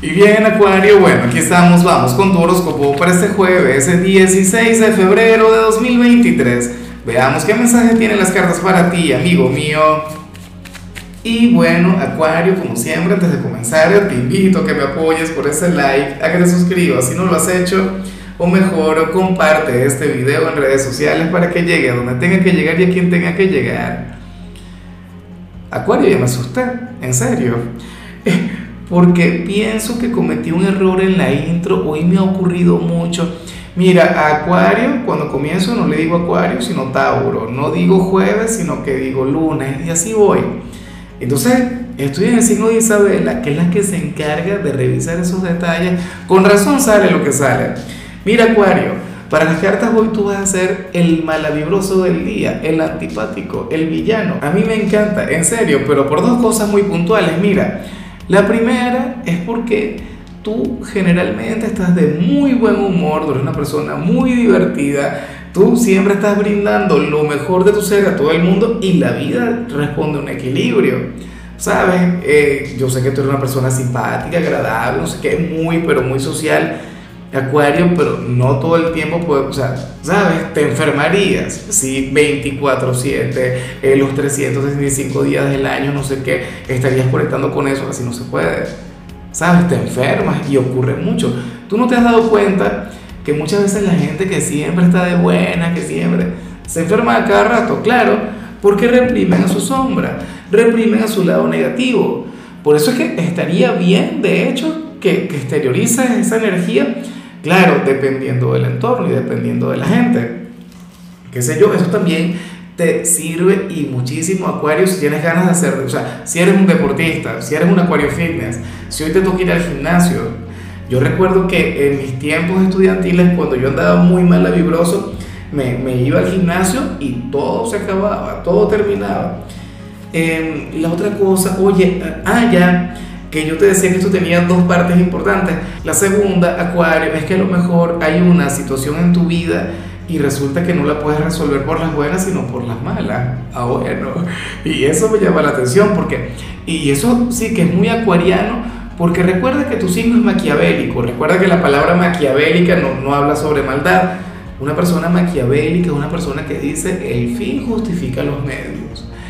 Y bien, Acuario, bueno, aquí estamos, vamos con tu horóscopo para este jueves, el 16 de febrero de 2023. Veamos qué mensaje tienen las cartas para ti, amigo mío. Y bueno, Acuario, como siempre, antes de comenzar, te invito a que me apoyes por ese like, a que te suscribas si no lo has hecho, o mejor, comparte este video en redes sociales para que llegue a donde tenga que llegar y a quien tenga que llegar. Acuario, ya me asusté, en serio porque pienso que cometí un error en la intro, hoy me ha ocurrido mucho. Mira, a Acuario, cuando comienzo no le digo Acuario, sino Tauro, no digo jueves, sino que digo lunes, y así voy. Entonces, estoy en el signo de Isabela, que es la que se encarga de revisar esos detalles. Con razón sale lo que sale. Mira, Acuario, para las cartas hoy tú vas a ser el malavibroso del día, el antipático, el villano. A mí me encanta, en serio, pero por dos cosas muy puntuales. Mira, la primera es porque tú generalmente estás de muy buen humor, tú eres una persona muy divertida, tú siempre estás brindando lo mejor de tu ser a todo el mundo y la vida responde a un equilibrio. ¿Sabes? Eh, yo sé que tú eres una persona simpática, agradable, no sé qué, muy, pero muy social Acuario, pero no todo el tiempo puede, o sea, ¿sabes? Te enfermarías si 24/7, eh, los 365 días del año, no sé qué, estarías conectando con eso, así no se puede. ¿Sabes? Te enfermas y ocurre mucho. Tú no te has dado cuenta que muchas veces la gente que siempre está de buena, que siempre se enferma a cada rato, claro, porque reprimen a su sombra, reprimen a su lado negativo. Por eso es que estaría bien, de hecho, que, que exteriorices esa energía Claro, dependiendo del entorno y dependiendo de la gente. Qué sé yo, eso también te sirve y muchísimo Acuario si tienes ganas de hacerlo. O sea, si eres un deportista, si eres un Acuario fitness, si hoy te toca ir al gimnasio. Yo recuerdo que en mis tiempos estudiantiles, cuando yo andaba muy mal a vibroso, me, iba al gimnasio y todo se acababa, todo terminaba. Eh, la otra cosa, oye, ah, ya que yo te decía que esto tenía dos partes importantes. La segunda, Acuario, es que a lo mejor hay una situación en tu vida y resulta que no la puedes resolver por las buenas, sino por las malas. Ah, bueno, y eso me llama la atención porque, y eso sí que es muy acuariano, porque recuerda que tu signo es maquiavélico, recuerda que la palabra maquiavélica no, no habla sobre maldad. Una persona maquiavélica es una persona que dice el fin justifica los medios.